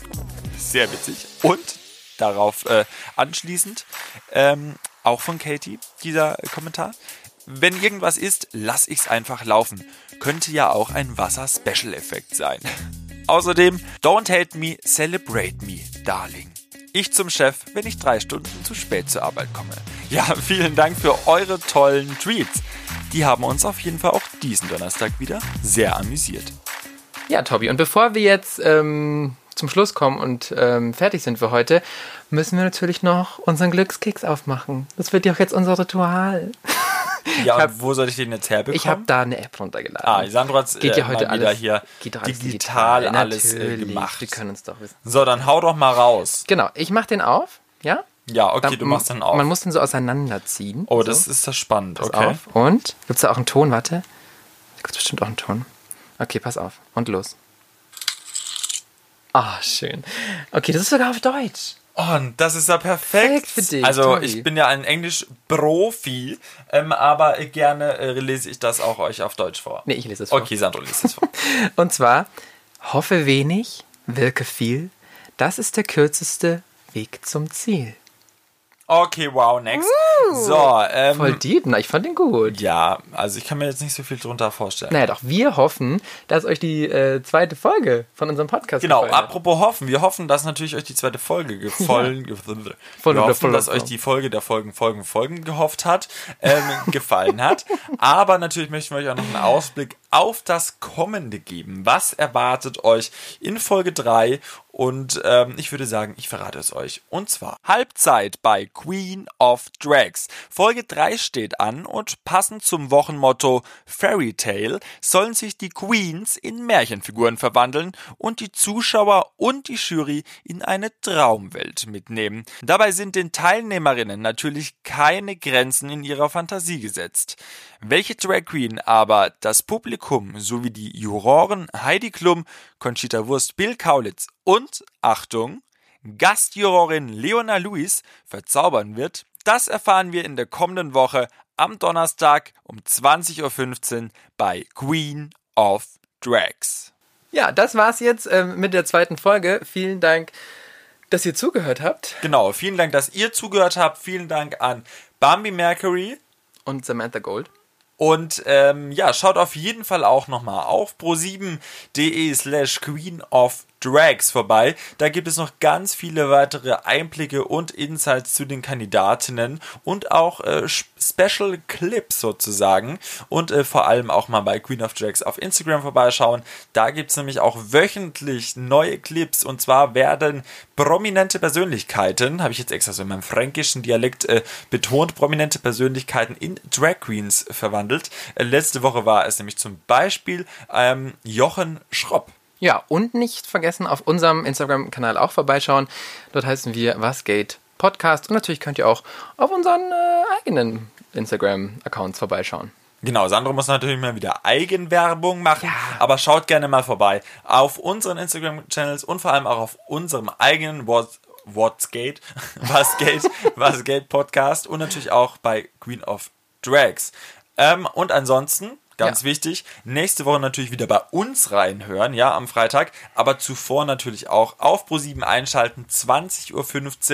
[LAUGHS] Sehr witzig. Und darauf äh, anschließend, ähm, auch von Katie, dieser Kommentar. Wenn irgendwas ist, lass ich's einfach laufen. Könnte ja auch ein Wasser-Special-Effekt sein. Außerdem, don't hate me, celebrate me, darling. Ich zum Chef, wenn ich drei Stunden zu spät zur Arbeit komme. Ja, vielen Dank für eure tollen Tweets. Die haben uns auf jeden Fall auch diesen Donnerstag wieder sehr amüsiert. Ja, Tobi, und bevor wir jetzt ähm, zum Schluss kommen und ähm, fertig sind für heute, müssen wir natürlich noch unseren Glückskeks aufmachen. Das wird ja auch jetzt unser Ritual. Ja, hab- und wo soll ich den jetzt herbekommen? Ich habe da eine App runtergeladen. Ah, Sandro hat geht äh, ja heute alles, hier alles digital, alles äh, gemacht. Wir können uns doch wissen. So, dann hau doch mal raus. Genau, ich mache den auf, ja? Ja, okay, Dann- du machst dann auf. Man muss den so auseinanderziehen. oh, so. das ist das spannend, Pass okay. auf. Und? Gibt es da auch einen Ton? Warte. Da gibt es bestimmt auch einen Ton. Okay, pass auf. Und los. Ah, schön. Okay, das ist sogar auf Deutsch. Oh, und das ist ja perfekt. Perfekt für dich, also Tobi. ich bin ja ein Englisch-Profi, ähm, aber gerne äh, lese ich das auch euch auf Deutsch vor. Nee, ich lese es vor. Okay, Sandro liest es vor. [LAUGHS] Und zwar, hoffe wenig, wirke viel. Das ist der kürzeste Weg zum Ziel. Okay, wow, next. So, ähm, Voll deep, na, ich fand den gut. ja, also ich kann mir jetzt nicht so viel drunter vorstellen. Naja, doch, wir hoffen, dass euch die äh, zweite Folge von unserem Podcast Genau, gefallen hat. apropos hoffen, wir hoffen, dass natürlich euch die zweite Folge gefallen, [LAUGHS] wir Voll- hoffen, voll- dass euch die Folge der Folgen, Folgen, Folgen gehofft hat, ähm, gefallen hat. [LAUGHS] Aber natürlich möchten wir euch auch noch einen Ausblick auf das Kommende geben. Was erwartet euch in Folge 3? Und ähm, ich würde sagen, ich verrate es euch. Und zwar Halbzeit bei Queen of Drags. Folge 3 steht an und passend zum Wochenmotto Fairy Tale sollen sich die Queens in Märchenfiguren verwandeln und die Zuschauer und die Jury in eine Traumwelt mitnehmen. Dabei sind den Teilnehmerinnen natürlich keine Grenzen in ihrer Fantasie gesetzt. Welche Drag Queen aber das Publikum sowie die Juroren Heidi Klum, Conchita Wurst, Bill Kaulitz und, Achtung, Gastjurorin Leona Lewis verzaubern wird, das erfahren wir in der kommenden Woche am Donnerstag um 20.15 Uhr bei Queen of Drags. Ja, das war's jetzt ähm, mit der zweiten Folge. Vielen Dank, dass ihr zugehört habt. Genau, vielen Dank, dass ihr zugehört habt. Vielen Dank an Bambi Mercury. Und Samantha Gold. Und ähm, ja, schaut auf jeden Fall auch nochmal auf pro7.de slash Queen of Drags vorbei. Da gibt es noch ganz viele weitere Einblicke und Insights zu den Kandidatinnen und auch äh, Special Clips sozusagen. Und äh, vor allem auch mal bei Queen of Drags auf Instagram vorbeischauen. Da gibt es nämlich auch wöchentlich neue Clips. Und zwar werden prominente Persönlichkeiten, habe ich jetzt extra so in meinem fränkischen Dialekt äh, betont, prominente Persönlichkeiten in Drag Queens verwandelt. Äh, letzte Woche war es nämlich zum Beispiel ähm, Jochen Schropp. Ja, und nicht vergessen, auf unserem Instagram-Kanal auch vorbeischauen. Dort heißen wir Was geht Podcast. Und natürlich könnt ihr auch auf unseren äh, eigenen Instagram-Accounts vorbeischauen. Genau, Sandro muss natürlich mal wieder Eigenwerbung machen, aber schaut gerne mal vorbei auf unseren Instagram-Channels und vor allem auch auf unserem eigenen What, What's Gate, Was [LAUGHS] geht, Was geht [LAUGHS] Podcast und natürlich auch bei Queen of Drags. Ähm, und ansonsten, ganz Ja. wichtig, nächste Woche natürlich wieder bei uns reinhören, ja, am Freitag, aber zuvor natürlich auch auf Pro7 einschalten, 20.15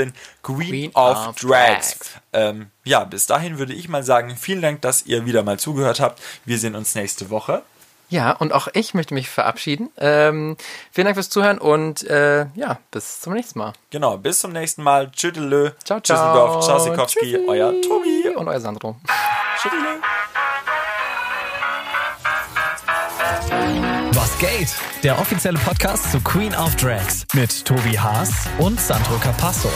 Uhr, Queen, Queen of, of Drags. Drags. Ähm, ja, bis dahin würde ich mal sagen, vielen Dank, dass ihr wieder mal zugehört habt. Wir sehen uns nächste Woche. Ja, und auch ich möchte mich verabschieden. Ähm, vielen Dank fürs Zuhören und äh, ja, bis zum nächsten Mal. Genau, bis zum nächsten Mal. Tschüdelö. Ciao, ciao. Tschüsseldorf, Tschüssi. euer Tobi. Und euer Sandro. Tschüdelö. Was geht? Der offizielle Podcast zu Queen of Drags mit Tobi Haas und Sandro Capasso.